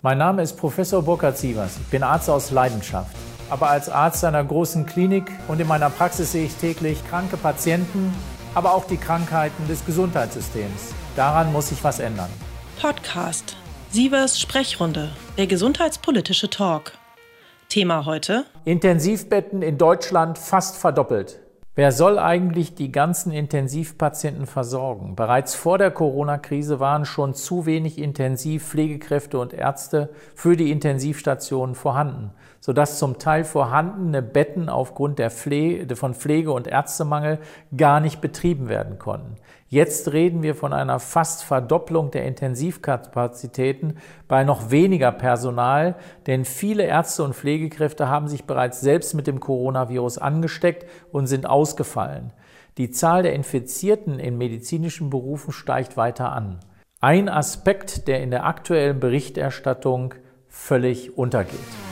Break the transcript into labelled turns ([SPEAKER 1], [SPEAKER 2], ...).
[SPEAKER 1] Mein Name ist Professor Burkhard Sievers. Ich bin Arzt aus Leidenschaft. Aber als Arzt einer großen Klinik und in meiner Praxis sehe ich täglich kranke Patienten, aber auch die Krankheiten des Gesundheitssystems. Daran muss sich was ändern.
[SPEAKER 2] Podcast Sievers Sprechrunde, der gesundheitspolitische Talk. Thema heute:
[SPEAKER 1] Intensivbetten in Deutschland fast verdoppelt. Wer soll eigentlich die ganzen Intensivpatienten versorgen? Bereits vor der Corona-Krise waren schon zu wenig Intensivpflegekräfte und Ärzte für die Intensivstationen vorhanden, sodass zum Teil vorhandene Betten aufgrund der Pflege, von Pflege- und Ärztemangel gar nicht betrieben werden konnten. Jetzt reden wir von einer fast Verdopplung der Intensivkapazitäten bei noch weniger Personal, denn viele Ärzte und Pflegekräfte haben sich bereits selbst mit dem Coronavirus angesteckt und sind ausgefallen. Die Zahl der Infizierten in medizinischen Berufen steigt weiter an. Ein Aspekt, der in der aktuellen Berichterstattung völlig untergeht.